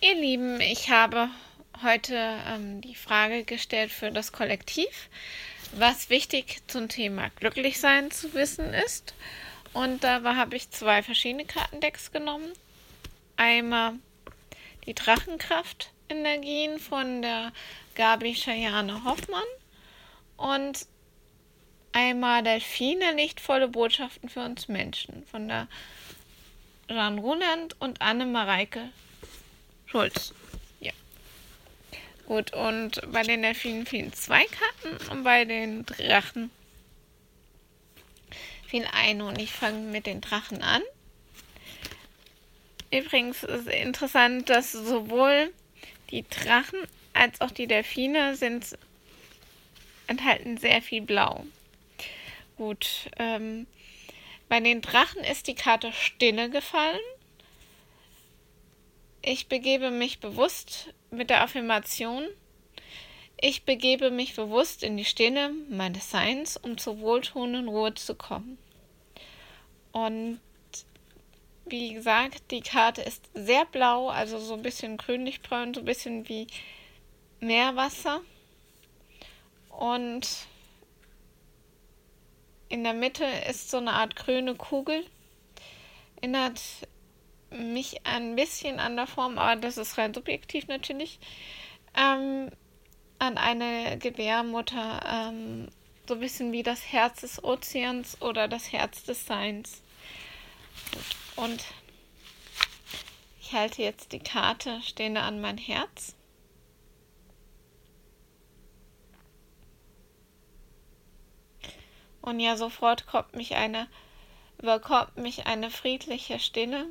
Ihr Lieben, ich habe heute ähm, die Frage gestellt für das Kollektiv, was wichtig zum Thema Glücklichsein zu wissen ist. Und da habe ich zwei verschiedene Kartendecks genommen. Einmal die Drachenkraft-Energien von der Gabi Chayane Hoffmann und einmal Delfine, lichtvolle Botschaften für uns Menschen von der Jean Runand und Anne Mareike Schulz. Ja. Gut, und bei den Delfinen fehlen zwei Karten und bei den Drachen fehlen eine. Und ich fange mit den Drachen an. Übrigens ist interessant, dass sowohl die Drachen als auch die Delfine sind enthalten sehr viel Blau. Gut, ähm, bei den Drachen ist die Karte Stille gefallen. Ich begebe mich bewusst mit der Affirmation. Ich begebe mich bewusst in die Stille meines Seins, um zur wohltuenden Ruhe zu kommen. Und wie gesagt, die Karte ist sehr blau, also so ein bisschen grünlich-braun, so ein bisschen wie Meerwasser. Und in der Mitte ist so eine Art grüne Kugel. Erinnert mich ein bisschen an der Form, aber das ist rein subjektiv natürlich, ähm, an eine Gebärmutter. Ähm, so ein bisschen wie das Herz des Ozeans oder das Herz des Seins. Und ich halte jetzt die Karte stehende an mein Herz. Und ja, sofort kommt mich eine, überkommt mich eine friedliche Stille,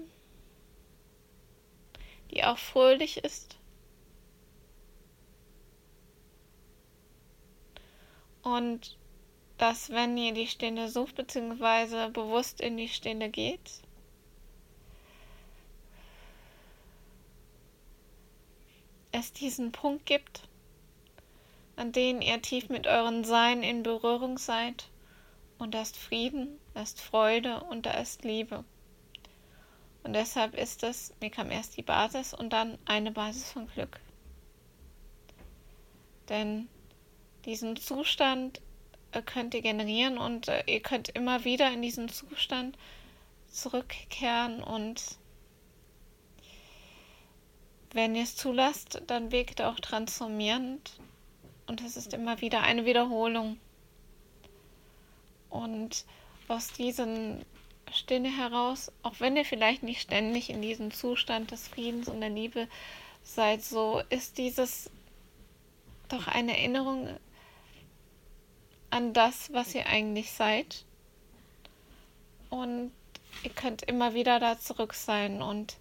die auch fröhlich ist. Und dass wenn ihr die Stille sucht, beziehungsweise bewusst in die Stille geht, es diesen Punkt gibt, an dem ihr tief mit euren Sein in Berührung seid und da ist Frieden, da ist Freude und da ist Liebe. Und deshalb ist es, mir kam erst die Basis und dann eine Basis von Glück. Denn diesen Zustand äh, könnt ihr generieren und äh, ihr könnt immer wieder in diesen Zustand zurückkehren und wenn ihr es zulasst, dann wirkt er auch transformierend und es ist immer wieder eine Wiederholung. Und aus diesen Stille heraus, auch wenn ihr vielleicht nicht ständig in diesem Zustand des Friedens und der Liebe seid, so ist dieses doch eine Erinnerung an das, was ihr eigentlich seid. Und ihr könnt immer wieder da zurück sein und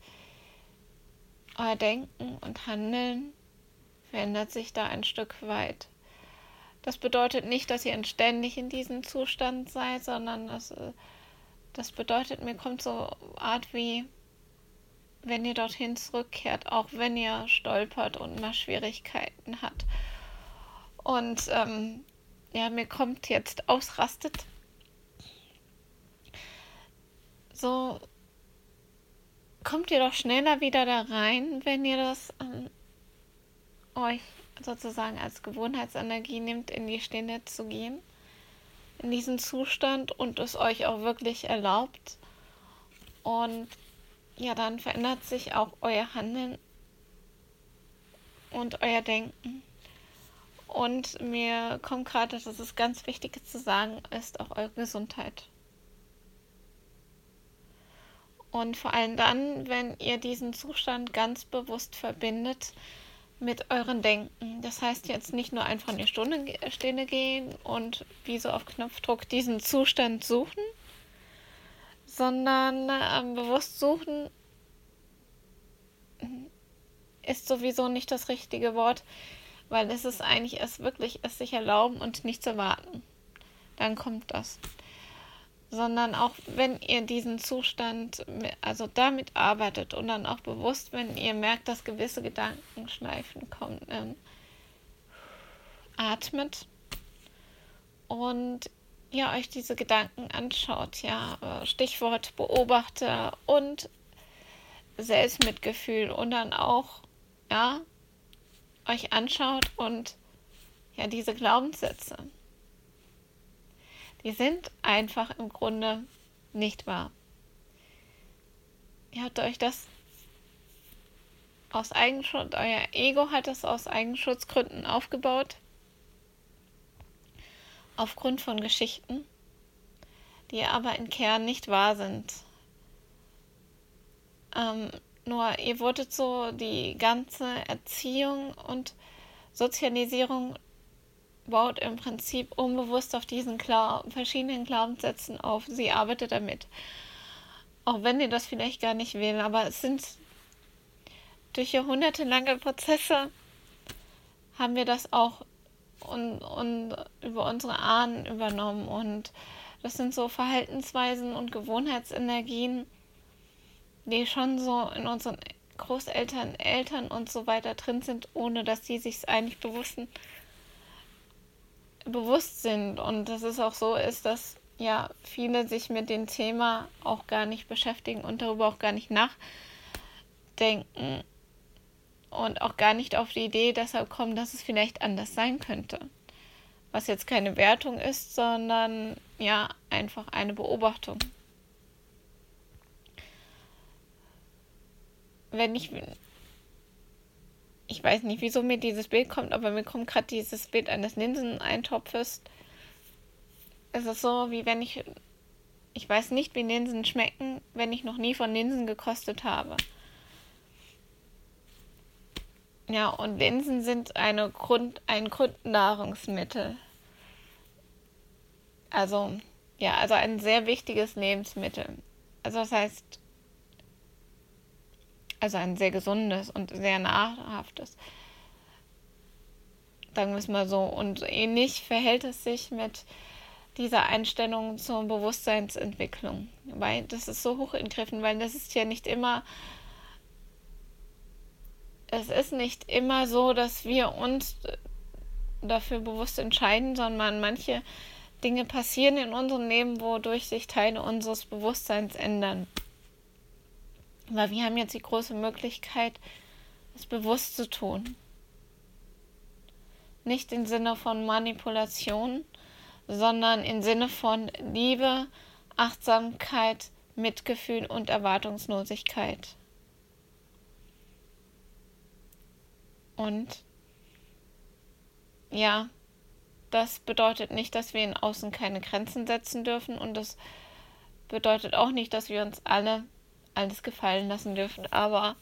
euer Denken und Handeln verändert sich da ein Stück weit. Das bedeutet nicht, dass ihr ständig in diesem Zustand seid, sondern das, äh, das bedeutet, mir kommt so Art wie, wenn ihr dorthin zurückkehrt, auch wenn ihr stolpert und mal Schwierigkeiten hat. Und ähm, ja, mir kommt jetzt ausrastet. So kommt ihr doch schneller wieder da rein, wenn ihr das ähm, euch sozusagen als Gewohnheitsenergie nimmt, in die Stille zu gehen, in diesen Zustand und es euch auch wirklich erlaubt. Und ja, dann verändert sich auch euer Handeln und euer Denken. Und mir kommt gerade, dass es ganz wichtig zu sagen ist, auch eure Gesundheit. Und vor allem dann, wenn ihr diesen Zustand ganz bewusst verbindet mit euren Denken. Das heißt jetzt nicht nur einfach in die Stunde Stille gehen und wie so auf Knopfdruck diesen Zustand suchen, sondern ähm, bewusst suchen ist sowieso nicht das richtige Wort, weil es ist eigentlich es wirklich es sich erlauben und nicht zu warten. Dann kommt das sondern auch wenn ihr diesen Zustand, also damit arbeitet und dann auch bewusst, wenn ihr merkt, dass gewisse Gedankenschleifen kommen, ähm, atmet und ihr euch diese Gedanken anschaut, ja, äh, Stichwort Beobachter und Selbstmitgefühl und dann auch ja, euch anschaut und ja, diese Glaubenssätze, die sind einfach im Grunde nicht wahr. Ihr habt euch das aus Eigenschutz, euer Ego hat es aus Eigenschutzgründen aufgebaut, aufgrund von Geschichten, die aber im Kern nicht wahr sind. Ähm, nur ihr wurdet so die ganze Erziehung und Sozialisierung baut im Prinzip unbewusst auf diesen Glau verschiedenen Glaubenssätzen auf. Sie arbeitet damit. Auch wenn ihr das vielleicht gar nicht will, aber es sind durch jahrhundertelange Prozesse haben wir das auch und, und über unsere Ahnen übernommen. Und das sind so Verhaltensweisen und Gewohnheitsenergien, die schon so in unseren Großeltern, Eltern und so weiter drin sind, ohne dass die sich eigentlich bewusst, bewusst sind. Und dass es auch so ist, dass ja viele sich mit dem Thema auch gar nicht beschäftigen und darüber auch gar nicht nachdenken und auch gar nicht auf die Idee deshalb kommen, dass es vielleicht anders sein könnte. Was jetzt keine Wertung ist, sondern ja einfach eine Beobachtung. Wenn ich ich weiß nicht, wieso mir dieses Bild kommt, aber mir kommt gerade dieses Bild eines Linseneintopfes. Es ist so, wie wenn ich ich weiß nicht, wie Linsen schmecken, wenn ich noch nie von Linsen gekostet habe. Ja, und Linsen sind eine Grund, ein Grundnahrungsmittel. Also, ja, also ein sehr wichtiges Lebensmittel. Also das heißt, also ein sehr gesundes und sehr nahrhaftes. Sagen wir es mal so. Und ähnlich verhält es sich mit dieser Einstellung zur Bewusstseinsentwicklung. Weil das ist so hoch ingriffen, weil das ist ja nicht immer es ist nicht immer so, dass wir uns dafür bewusst entscheiden, sondern manche Dinge passieren in unserem Leben, wodurch sich Teile unseres Bewusstseins ändern. Weil wir haben jetzt die große Möglichkeit, es bewusst zu tun. Nicht im Sinne von Manipulation, sondern im Sinne von Liebe, Achtsamkeit, Mitgefühl und Erwartungslosigkeit. Und ja, das bedeutet nicht, dass wir in Außen keine Grenzen setzen dürfen und das bedeutet auch nicht, dass wir uns alle alles gefallen lassen dürfen, aber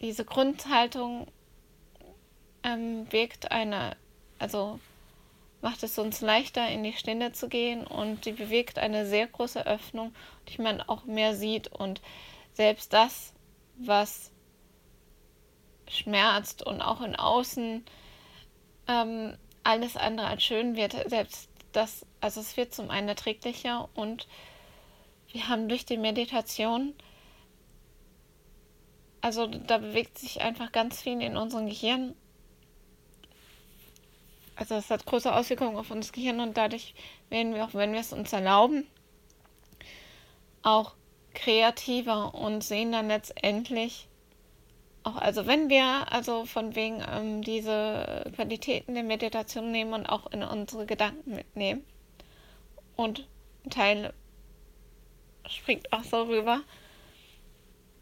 diese Grundhaltung ähm, wirkt eine, also macht es uns leichter, in die Stille zu gehen und sie bewegt eine sehr große Öffnung, die man auch mehr sieht und selbst das was schmerzt und auch in Außen ähm, alles andere als schön wird. Selbst das, also es wird zum einen erträglicher und wir haben durch die Meditation, also da bewegt sich einfach ganz viel in unserem Gehirn. Also es hat große Auswirkungen auf unser Gehirn und dadurch werden wir auch, wenn wir es uns erlauben, auch kreativer und sehen dann letztendlich auch, also wenn wir also von wegen ähm, diese Qualitäten der Meditation nehmen und auch in unsere Gedanken mitnehmen und ein Teil springt auch so rüber,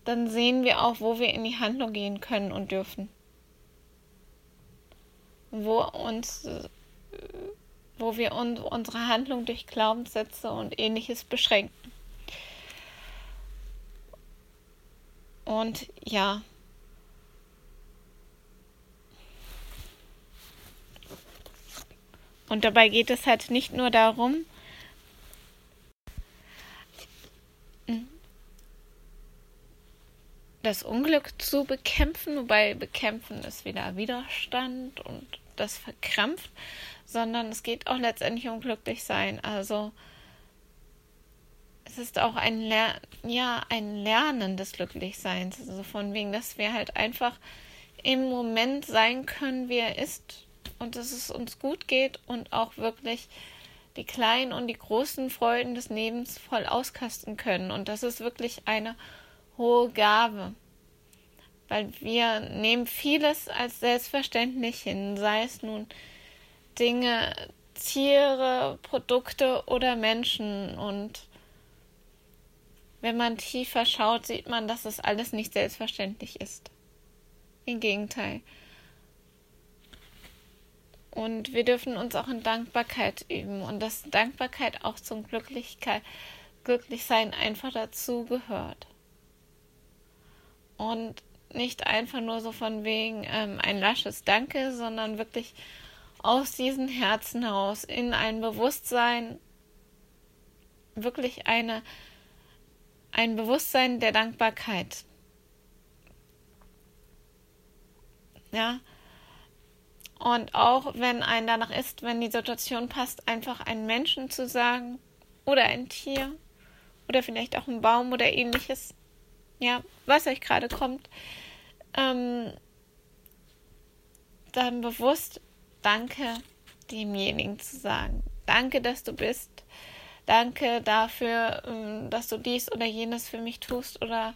dann sehen wir auch, wo wir in die Handlung gehen können und dürfen. Wo uns, wo wir uns unsere Handlung durch Glaubenssätze und ähnliches beschränken. Und ja. Und dabei geht es halt nicht nur darum, das Unglück zu bekämpfen, wobei bekämpfen ist wieder Widerstand und das verkrampft, sondern es geht auch letztendlich um glücklich sein. Also es ist auch ein, Ler ja, ein Lernen des Glücklichseins. Also von wegen, dass wir halt einfach im Moment sein können, wie er ist und dass es uns gut geht und auch wirklich die kleinen und die großen Freuden des Lebens voll auskasten können. Und das ist wirklich eine hohe Gabe, weil wir nehmen vieles als selbstverständlich hin, sei es nun Dinge, Tiere, Produkte oder Menschen und wenn man tiefer schaut, sieht man, dass es alles nicht selbstverständlich ist. Im Gegenteil. Und wir dürfen uns auch in Dankbarkeit üben und dass Dankbarkeit auch zum Glücklichkeit, Glücklichsein einfach dazu gehört. Und nicht einfach nur so von wegen ähm, ein lasches Danke, sondern wirklich aus diesen Herzen heraus in ein Bewusstsein, wirklich eine, ein Bewusstsein der Dankbarkeit. Ja. Und auch wenn ein danach ist, wenn die Situation passt, einfach einen Menschen zu sagen oder ein Tier oder vielleicht auch ein Baum oder ähnliches. Ja, was euch gerade kommt. Ähm, dann bewusst Danke demjenigen zu sagen. Danke, dass du bist. Danke dafür, ähm, dass du dies oder jenes für mich tust oder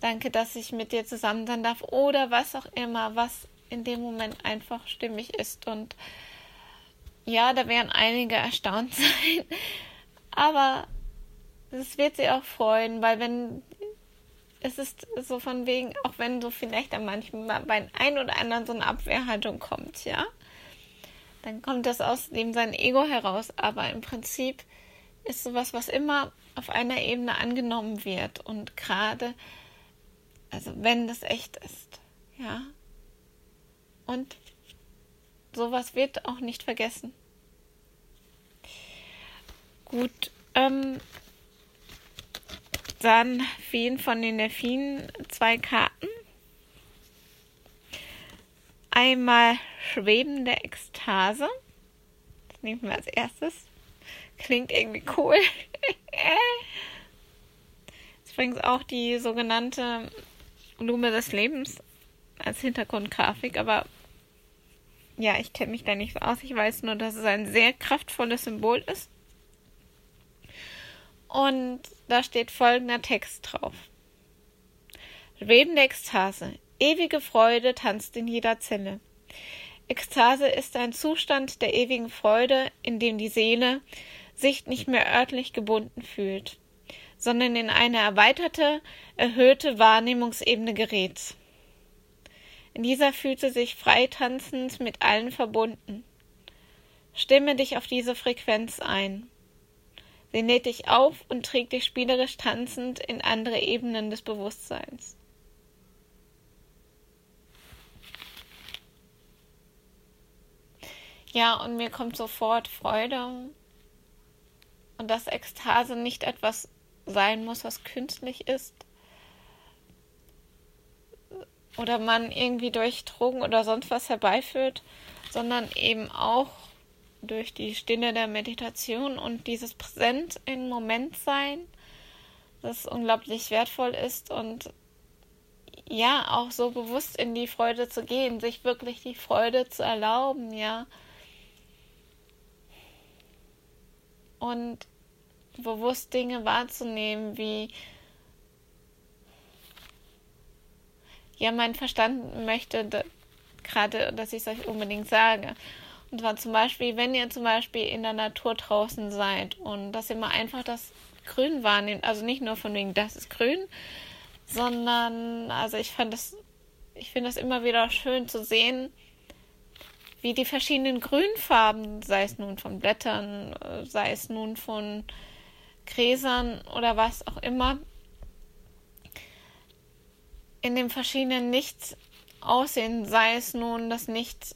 danke, dass ich mit dir zusammen sein darf oder was auch immer, was in dem Moment einfach stimmig ist. Und ja, da werden einige erstaunt sein, aber es wird sie auch freuen, weil wenn es ist so von wegen, auch wenn so vielleicht an manchmal bei ein oder anderen so eine Abwehrhaltung kommt, ja, dann kommt das aus dem sein Ego heraus. Aber im Prinzip ist sowas, was immer auf einer Ebene angenommen wird und gerade, also wenn das echt ist, ja. Und sowas wird auch nicht vergessen. Gut, ähm, dann fehlen von den Delfinen zwei Karten. Einmal schwebende Ekstase. Das nehmen wir als erstes. Klingt irgendwie cool. ist übrigens auch die sogenannte Blume des Lebens als Hintergrundgrafik, aber ja, ich kenne mich da nicht so aus. Ich weiß nur, dass es ein sehr kraftvolles Symbol ist. Und da steht folgender Text drauf. Schwebende Ekstase. Ewige Freude tanzt in jeder Zelle. Ekstase ist ein Zustand der ewigen Freude, in dem die Seele sich nicht mehr örtlich gebunden fühlt, sondern in eine erweiterte, erhöhte Wahrnehmungsebene gerät. In dieser fühlt sie sich frei tanzend mit allen verbunden. Stimme dich auf diese Frequenz ein. Sie näht dich auf und trägt dich spielerisch tanzend in andere Ebenen des Bewusstseins. Ja, und mir kommt sofort Freude und dass Ekstase nicht etwas sein muss, was künstlich ist oder man irgendwie durch Drogen oder sonst was herbeiführt, sondern eben auch durch die Stille der Meditation und dieses Präsent im Moment sein, das unglaublich wertvoll ist und ja, auch so bewusst in die Freude zu gehen, sich wirklich die Freude zu erlauben, ja. Und bewusst Dinge wahrzunehmen, wie ja, mein Verstand möchte da, gerade, dass ich es euch unbedingt sage. Und zwar zum Beispiel, wenn ihr zum Beispiel in der Natur draußen seid und dass ihr mal einfach das Grün wahrnehmt, also nicht nur von wegen, das ist grün, sondern, also ich fand das, ich finde das immer wieder schön zu sehen, wie die verschiedenen Grünfarben, sei es nun von Blättern, sei es nun von Gräsern oder was auch immer, in den verschiedenen Lichts aussehen, sei es nun das Licht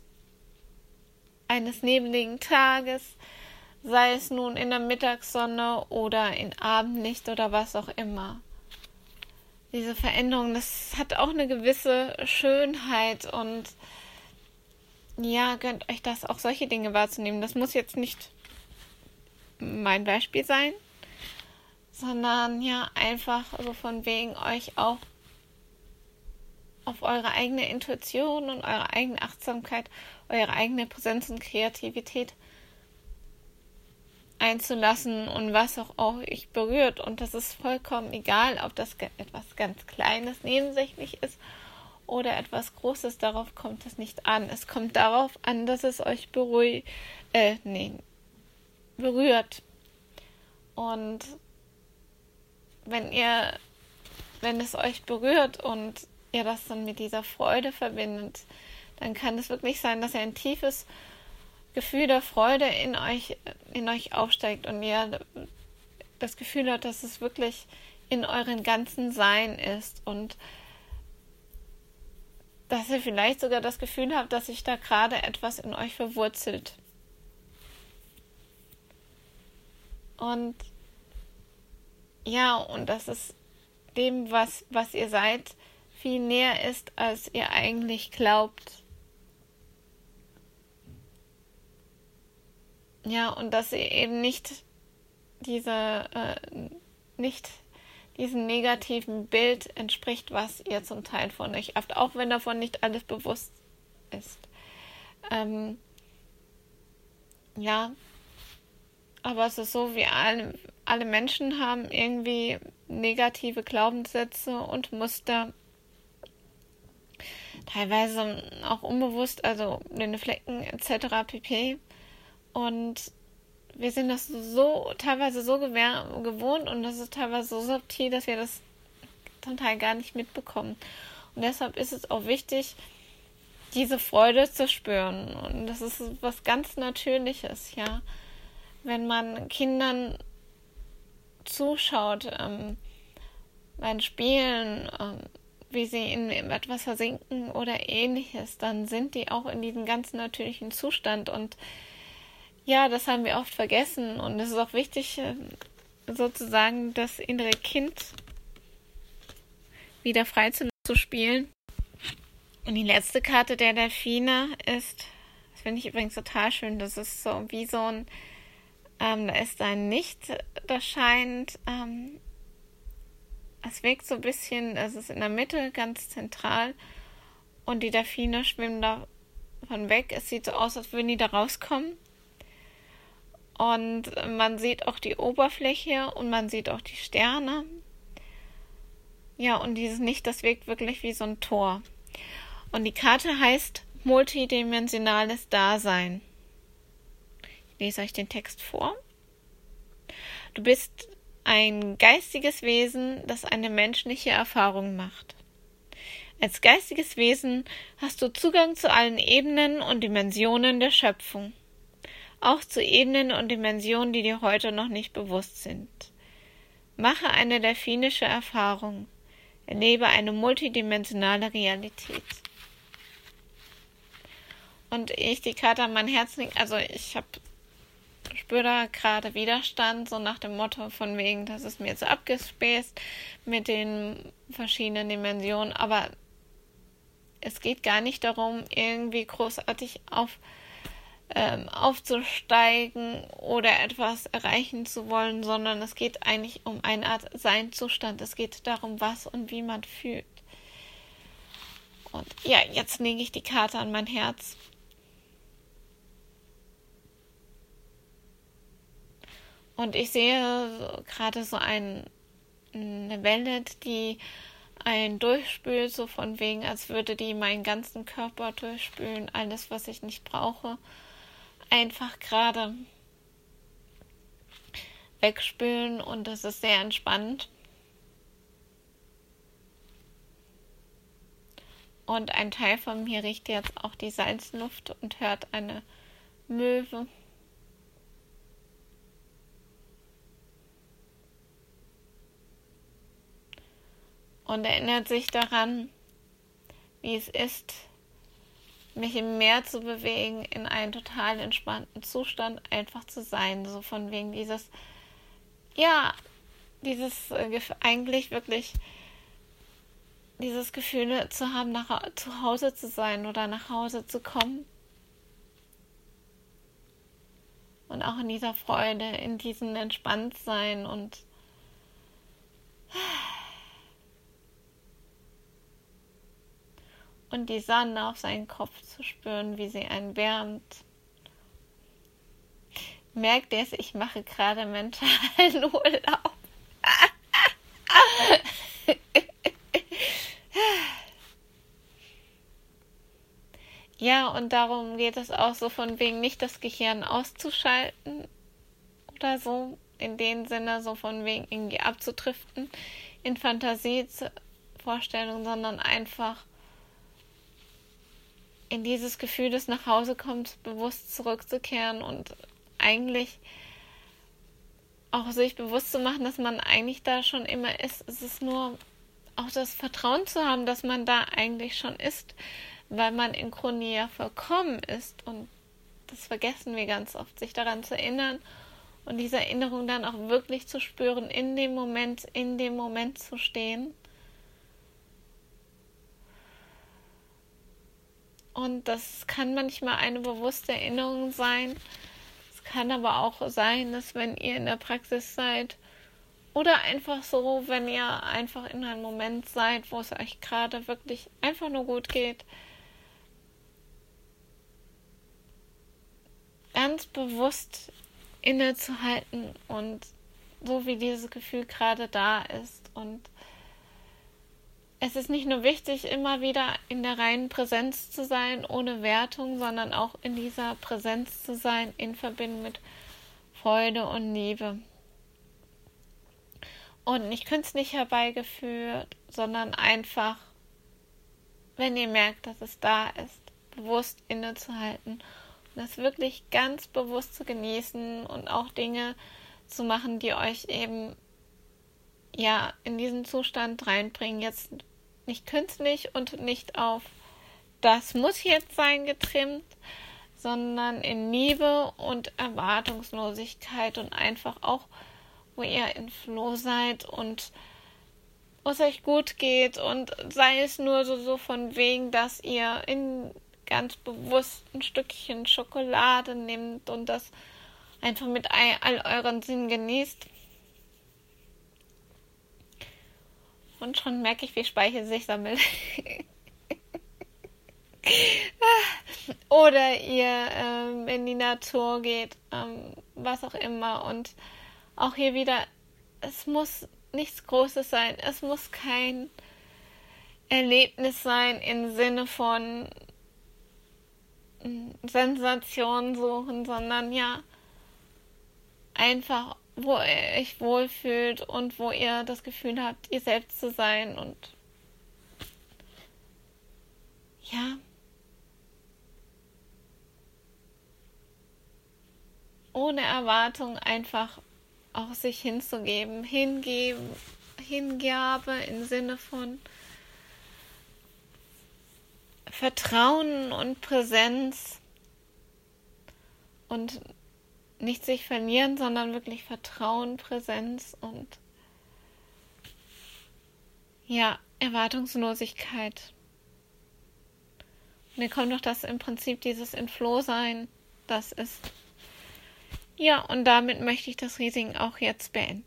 eines nebligen Tages, sei es nun in der Mittagssonne oder in Abendlicht oder was auch immer. Diese Veränderung, das hat auch eine gewisse Schönheit und ja, gönnt euch das auch solche Dinge wahrzunehmen. Das muss jetzt nicht mein Beispiel sein, sondern ja, einfach so von wegen euch auch auf eure eigene Intuition und eure eigene Achtsamkeit, eure eigene Präsenz und Kreativität einzulassen und was auch euch berührt. Und das ist vollkommen egal, ob das etwas ganz Kleines nebensächlich ist oder etwas Großes. Darauf kommt es nicht an. Es kommt darauf an, dass es euch beruhigt, äh, nee, berührt. Und wenn ihr, wenn es euch berührt und ihr das dann mit dieser Freude verbindet, dann kann es wirklich sein, dass ihr ein tiefes Gefühl der Freude in euch, in euch aufsteigt und ihr das Gefühl habt, dass es wirklich in euren ganzen Sein ist und dass ihr vielleicht sogar das Gefühl habt, dass sich da gerade etwas in euch verwurzelt. Und ja, und dass es dem, was, was ihr seid, viel näher ist, als ihr eigentlich glaubt. Ja, und dass ihr eben nicht diese, äh, nicht diesem negativen Bild entspricht, was ihr zum Teil von euch habt, auch wenn davon nicht alles bewusst ist. Ähm, ja, aber es ist so, wie alle, alle Menschen haben irgendwie negative Glaubenssätze und Muster. Teilweise auch unbewusst, also blinde Flecken etc. pp. Und wir sind das so teilweise so gewohnt und das ist teilweise so subtil, dass wir das zum Teil gar nicht mitbekommen. Und deshalb ist es auch wichtig, diese Freude zu spüren. Und das ist was ganz Natürliches, ja. Wenn man Kindern zuschaut ähm, beim Spielen, ähm, wie sie in etwas versinken oder ähnliches, dann sind die auch in diesem ganz natürlichen Zustand und ja, das haben wir oft vergessen und es ist auch wichtig, äh, sozusagen das innere Kind wieder frei zu, spielen. Und die letzte Karte der Delfine ist, das finde ich übrigens total schön, das ist so wie so ein, ähm, da ist ein Nicht, das scheint, ähm, es wirkt so ein bisschen, es ist in der Mitte ganz zentral und die Delfine schwimmen davon weg. Es sieht so aus, als würden die da rauskommen. Und man sieht auch die Oberfläche und man sieht auch die Sterne. Ja, und dieses Nicht, das wirkt wirklich wie so ein Tor. Und die Karte heißt multidimensionales Dasein. Ich lese euch den Text vor. Du bist ein geistiges Wesen, das eine menschliche Erfahrung macht. Als geistiges Wesen hast du Zugang zu allen Ebenen und Dimensionen der Schöpfung auch zu Ebenen und Dimensionen, die dir heute noch nicht bewusst sind. Mache eine delphinische Erfahrung. Erlebe eine multidimensionale Realität. Und ich die Karte an mein Herz also ich habe spüre da gerade Widerstand, so nach dem Motto von wegen, das ist mir zu abgespäßt mit den verschiedenen Dimensionen, aber es geht gar nicht darum, irgendwie großartig auf ähm, aufzusteigen oder etwas erreichen zu wollen, sondern es geht eigentlich um eine Art Seinzustand. Es geht darum, was und wie man fühlt. Und ja, jetzt lege ich die Karte an mein Herz. Und ich sehe gerade so ein, eine Welle, die ein durchspült, so von wegen, als würde die meinen ganzen Körper durchspülen, alles, was ich nicht brauche einfach gerade wegspülen und das ist sehr entspannt. Und ein Teil von mir riecht jetzt auch die Salzluft und hört eine Möwe. Und erinnert sich daran, wie es ist, mich im Meer zu bewegen, in einen total entspannten Zustand einfach zu sein. So von wegen dieses, ja, dieses äh, eigentlich wirklich dieses Gefühl zu haben, nach zu Hause zu sein oder nach Hause zu kommen. Und auch in dieser Freude, in diesem Entspanntsein und und die Sonne auf seinen Kopf zu spüren, wie sie einen wärmt, merkt ihr es, ich mache gerade mentalen Urlaub. ja, und darum geht es auch so von wegen nicht das Gehirn auszuschalten oder so, in dem Sinne so von wegen irgendwie abzutriften in Fantasievorstellungen, sondern einfach in dieses Gefühl des Nachhausekommens bewusst zurückzukehren und eigentlich auch sich bewusst zu machen, dass man eigentlich da schon immer ist. Es ist nur auch das Vertrauen zu haben, dass man da eigentlich schon ist, weil man in Chronie ja vollkommen ist. Und das vergessen wir ganz oft, sich daran zu erinnern und diese Erinnerung dann auch wirklich zu spüren, in dem Moment, in dem Moment zu stehen. Und das kann manchmal eine bewusste Erinnerung sein. Es kann aber auch sein, dass wenn ihr in der Praxis seid oder einfach so, wenn ihr einfach in einem Moment seid, wo es euch gerade wirklich einfach nur gut geht, ganz bewusst innezuhalten und so wie dieses Gefühl gerade da ist und es ist nicht nur wichtig, immer wieder in der reinen Präsenz zu sein, ohne Wertung, sondern auch in dieser Präsenz zu sein, in Verbindung mit Freude und Liebe. Und nicht künstlich herbeigeführt, sondern einfach, wenn ihr merkt, dass es da ist, bewusst innezuhalten und das wirklich ganz bewusst zu genießen und auch Dinge zu machen, die euch eben ja in diesen Zustand reinbringen. Jetzt nicht künstlich und nicht auf das muss jetzt sein getrimmt, sondern in Liebe und Erwartungslosigkeit und einfach auch, wo ihr in Floh seid und wo es euch gut geht und sei es nur so, so von wegen, dass ihr in ganz bewusst ein Stückchen Schokolade nehmt und das einfach mit all euren Sinnen genießt. Und schon merke ich, wie Speichel sich sammelt. Oder ihr ähm, in die Natur geht, ähm, was auch immer. Und auch hier wieder, es muss nichts Großes sein. Es muss kein Erlebnis sein im Sinne von mm, Sensation suchen, sondern ja, einfach wo ihr euch wohlfühlt und wo ihr das Gefühl habt, ihr selbst zu sein und ja. Ohne Erwartung einfach auch sich hinzugeben, hingeben, Hingabe im Sinne von Vertrauen und Präsenz und nicht sich verlieren, sondern wirklich Vertrauen, Präsenz und ja, Erwartungslosigkeit. Mir kommt doch das im Prinzip dieses Inflow-Sein, das ist. Ja, und damit möchte ich das Riesing auch jetzt beenden.